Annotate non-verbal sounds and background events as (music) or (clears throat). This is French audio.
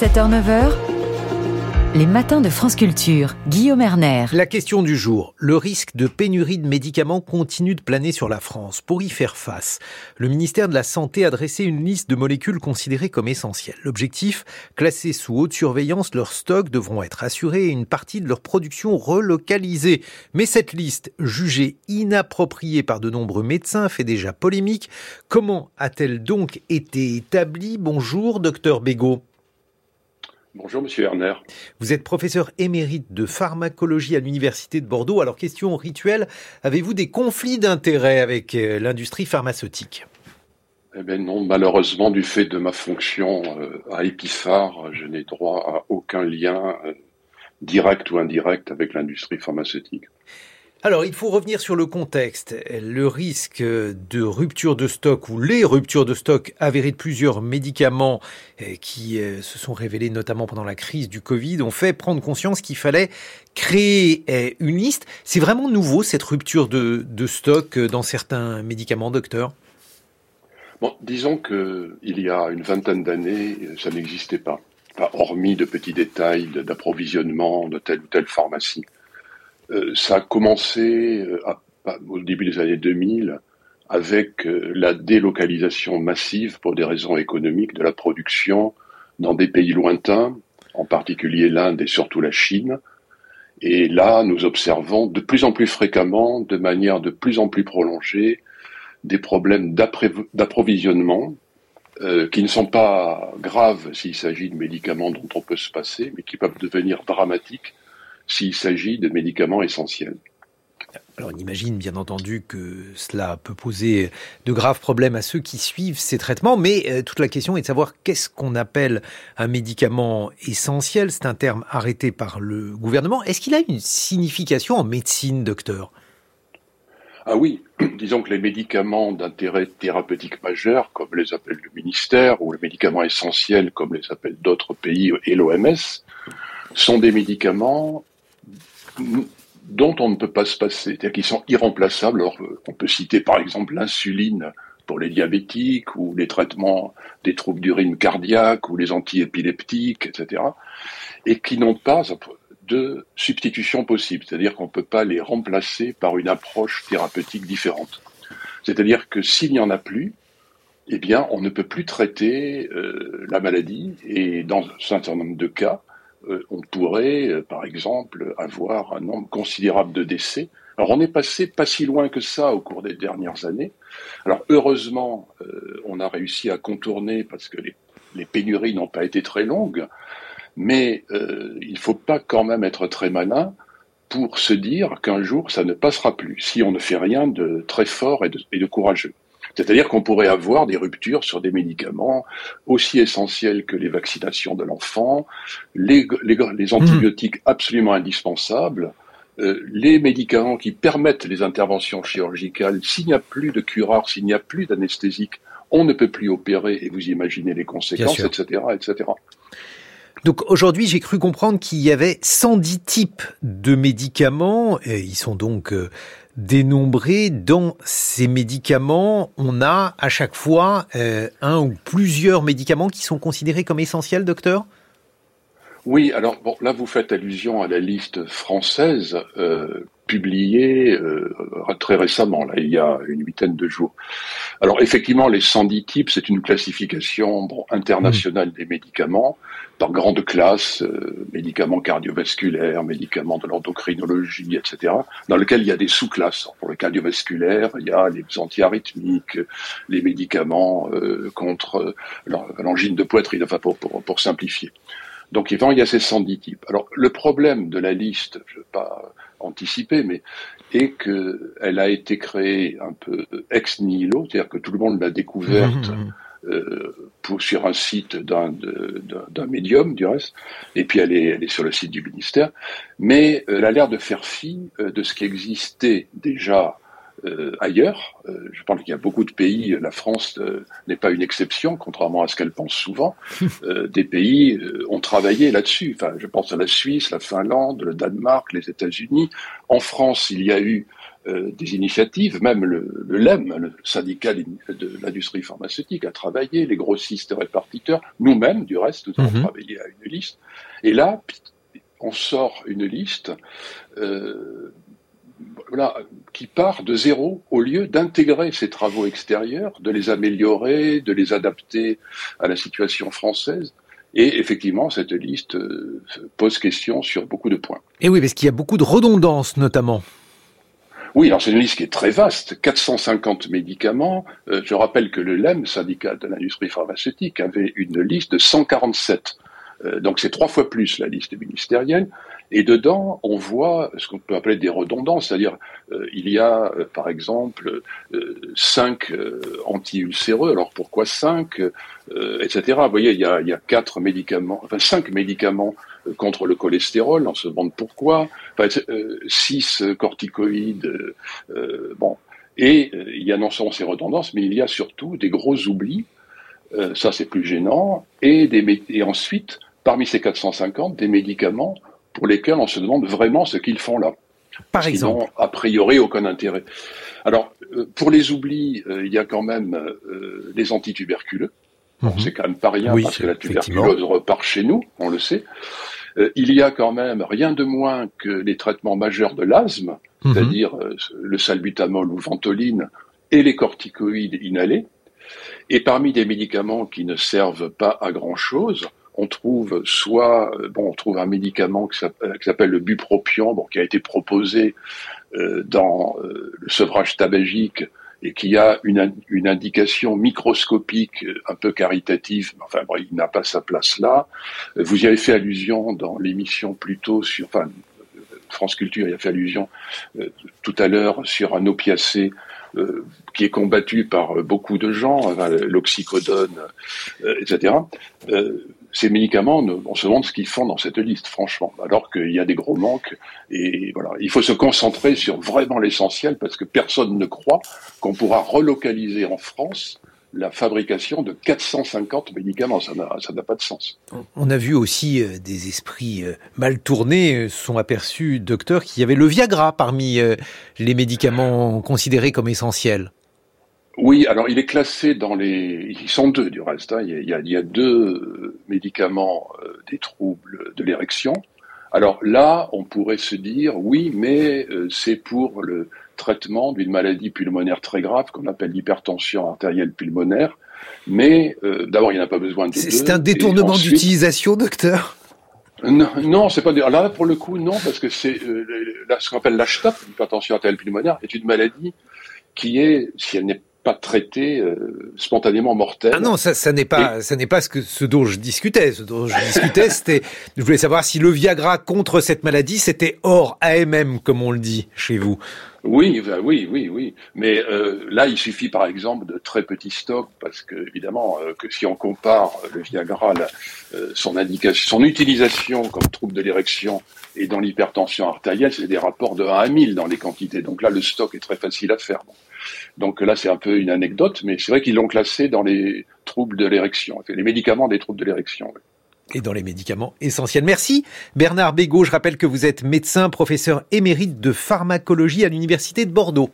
7h-9h, les matins de France Culture, Guillaume Erner. La question du jour. Le risque de pénurie de médicaments continue de planer sur la France. Pour y faire face, le ministère de la Santé a dressé une liste de molécules considérées comme essentielles. L'objectif, classer sous haute surveillance, leurs stocks devront être assurés et une partie de leur production relocalisée. Mais cette liste, jugée inappropriée par de nombreux médecins, fait déjà polémique. Comment a-t-elle donc été établie? Bonjour, docteur Bégaud. Bonjour Monsieur Erner. Vous êtes professeur émérite de pharmacologie à l'Université de Bordeaux. Alors question rituelle, avez-vous des conflits d'intérêts avec euh, l'industrie pharmaceutique? Eh bien non, malheureusement du fait de ma fonction euh, à Epiphar, je n'ai droit à aucun lien euh, direct ou indirect avec l'industrie pharmaceutique. Alors, il faut revenir sur le contexte. Le risque de rupture de stock ou les ruptures de stock avérées de plusieurs médicaments euh, qui euh, se sont révélés notamment pendant la crise du Covid ont fait prendre conscience qu'il fallait créer euh, une liste. C'est vraiment nouveau cette rupture de, stock dans certains médicaments, docteur? Bon, disons que il y a une vingtaine d'années, ça n'existait pas, hormis de petits détails d'approvisionnement de telle ou telle pharmacie. Euh, ça a commencé euh, au début des années 2000 avec euh, la délocalisation massive pour des raisons économiques de la production dans des pays lointains, en particulier l'Inde et surtout la Chine. Et là, nous observons de plus en plus fréquemment, de manière de plus en plus prolongée, des problèmes d'approvisionnement qui ne sont pas graves s'il s'agit de médicaments dont on peut se passer, mais qui peuvent devenir dramatiques s'il s'agit de médicaments essentiels. Alors on imagine bien entendu que cela peut poser de graves problèmes à ceux qui suivent ces traitements, mais euh, toute la question est de savoir qu'est-ce qu'on appelle un médicament essentiel. C'est un terme arrêté par le gouvernement. Est-ce qu'il a une signification en médecine, docteur? Ah oui, (clears throat) disons que les médicaments d'intérêt thérapeutique majeur, comme les appelle le ministère, ou les médicaments essentiels, comme les appellent d'autres pays et l'OMS, sont des médicaments dont on ne peut pas se passer, c'est-à-dire qu'ils sont irremplaçables. Alors, on peut citer par exemple l'insuline pour les diabétiques ou les traitements des troubles d'urine cardiaque ou les antiépileptiques, etc., et qui n'ont pas de substitution possible, c'est-à-dire qu'on ne peut pas les remplacer par une approche thérapeutique différente. C'est-à-dire que s'il n'y en a plus, eh bien, on ne peut plus traiter euh, la maladie, et dans un certain nombre de cas, euh, on pourrait, euh, par exemple, avoir un nombre considérable de décès. Alors on est passé pas si loin que ça au cours des dernières années. Alors heureusement, euh, on a réussi à contourner parce que les, pénuries n'ont pas été très longues, mais il ne faut pas quand même être très malin pour se dire qu'un jour ça ne passera plus si on ne fait rien de très fort et de courageux. C'est-à-dire qu'on pourrait avoir des ruptures sur des médicaments aussi essentiels que les vaccinations de l'enfant, les, les, antibiotiques mmh. absolument indispensables, euh, les médicaments qui permettent les interventions chirurgicales. S'il n'y a plus de curare, s'il n'y a plus d'anesthésique, on ne peut plus opérer et vous imaginez les conséquences, etc., etc. Donc aujourd'hui, j'ai cru comprendre qu'il y avait 110 types de médicaments, et ils sont donc euh, dénombrés. Dans ces médicaments, on a à chaque fois euh, un ou plusieurs médicaments qui sont considérés comme essentiels, docteur? Oui, alors là vous faites allusion à la liste française euh, publié euh, très récemment, là, il y a une huitaine de jours. Alors effectivement, les 110 types, c'est une classification bon, internationale mmh. des médicaments, par grandes classes, euh, médicaments cardiovasculaires, médicaments de l'endocrinologie, etc., dans lequel il y a des sous-classes. Pour le cardiovasculaire, il y a les antiarythmiques, les médicaments euh, contre l'angine de poitrine, enfin pour, pour, pour simplifier. Donc il y a ces 110 types. Alors le problème de la liste, je ne vais pas anticiper, mais est qu'elle a été créée un peu ex nihilo, c'est-à-dire que tout le monde l'a découverte mmh, mmh, mmh. euh, pour, sur un site d'un médium du reste, et puis elle est, elle est sur le site du ministère, mais elle a l'air de faire fi euh, de ce qui existait déjà euh, ailleurs. Euh, je pense qu'il y a beaucoup de pays, la France euh, n'est pas une exception, contrairement à ce qu'elle pense souvent. (laughs) des pays ont travaillé là-dessus. Enfin, je pense à la Suisse, la Finlande, le Danemark, les États-Unis. En France, il y a eu des initiatives, même le, le, LEM, le syndicat de l'industrie pharmaceutique, a travaillé, les grossistes répartiteurs, nous-mêmes, du reste, nous avons mhm. travaillé à une liste. Et là, on sort une liste euh, voilà, qui part de zéro au lieu d'intégrer ces travaux extérieurs, de les améliorer, de les adapter à la situation française. Et effectivement, cette liste euh, pose question sur beaucoup de points. Et oui, parce qu'il y a beaucoup de redondances notamment. Oui, alors c'est une liste qui est très vaste, 450 médicaments. Euh, je rappelle que le LEM, syndicat de l'industrie pharmaceutique, avait une liste de 147. Euh, donc c'est trois fois plus la liste ministérielle. Et dedans, on voit ce qu'on peut appeler des redondances, c'est-à-dire euh, il y a euh, par exemple cinq anti-ulcéreux. Alors pourquoi cinq, etc. Vous voyez, il y a, il y a quatre médicaments, enfin cinq médicaments contre le cholestérol. On se demande pourquoi. Enfin, six corticoïdes. bon, et il y a non seulement ces redondances, mais il y a surtout des gros oublis. ça, c'est plus gênant. Et, des, et ensuite, parmi ces 450, des médicaments pour lesquels on se demande vraiment ce qu'ils font là. Par exemple. Ils a priori aucun intérêt. Alors, euh, pour les oublis, euh, il y a quand même euh, les antituberculeux. Mhm. C'est quand même pas rien parce que la tuberculose repart chez nous, on le sait. il y a quand même rien de moins que les traitements majeurs de l'asthme, mhm. c'est-à-dire le salbutamol ou ventoline et les corticoïdes inhalés. Et parmi des médicaments qui ne servent pas à grand-chose, on trouve soit euh, bon, on trouve un médicament qui s'appelle le bupropion, bon, qui a été proposé euh, dans euh, le sevrage tabagique et qui a une, indication microscopique un peu caritative, enfin bon, il n'a pas sa place là. Vous y avez fait allusion dans l'émission plutôt sur, enfin, France Culture y a fait allusion tout à l'heure sur un opiacé euh, qui est combattu par beaucoup de gens, l'oxycodone, etc ces médicaments, on se demande ce qu'ils font dans cette liste, franchement, alors qu'il y a des gros manques. Et voilà, il faut se concentrer sur vraiment l'essentiel parce que personne ne croit qu'on pourra relocaliser en France la fabrication de 450 médicaments. Ça n'a pas de sens. On a vu aussi euh, des esprits euh, mal tournés euh, sont aperçus, docteur, qu'il y avait le Viagra parmi les médicaments considérés comme essentiels. Oui, alors il est classé dans les. Ils sont deux du reste. Hein. Il, y a, il, y a, deux médicaments euh, des troubles de l'érection. Alors là, on pourrait se dire oui, mais euh, c'est pour le traitement d'une maladie pulmonaire très grave qu'on appelle l'hypertension artérielle pulmonaire. Mais euh, d'abord, il n'y en a pas besoin de. C'est un détournement d'utilisation, docteur? Non, non c'est pas. Là, pour le coup, non, parce que c'est ce qu'on appelle l'HTAP, l'hypertension artérielle pulmonaire, est une maladie qui est, si elle n'est pas traité euh, spontanément mortel. Ah non, ça, ça n'est pas, ça n'est pas ce que ce dont je discutais. Ce dont je discutais, (laughs) c'était, je voulais savoir si le Viagra contre cette maladie, c'était hors AMM, comme on le dit chez vous. Oui, bah oui, oui, oui. Mais euh, là, il suffit par exemple de très petits stocks, parce que évidemment, euh, que si on compare le Viagra, son indication, son utilisation comme trouble de l'érection et dans l'hypertension artérielle, c'est des rapports de 1 à 1000 dans les quantités. Donc là, le stock est très facile à faire. Donc là, c'est un peu une anecdote, mais c'est vrai qu'ils l'ont classé dans les troubles de l'érection, les médicaments des troubles de l'érection. Et dans les médicaments essentiels. Merci Bernard Bégaud. Je rappelle que vous êtes médecin, professeur émérite de pharmacologie à l'Université de Bordeaux.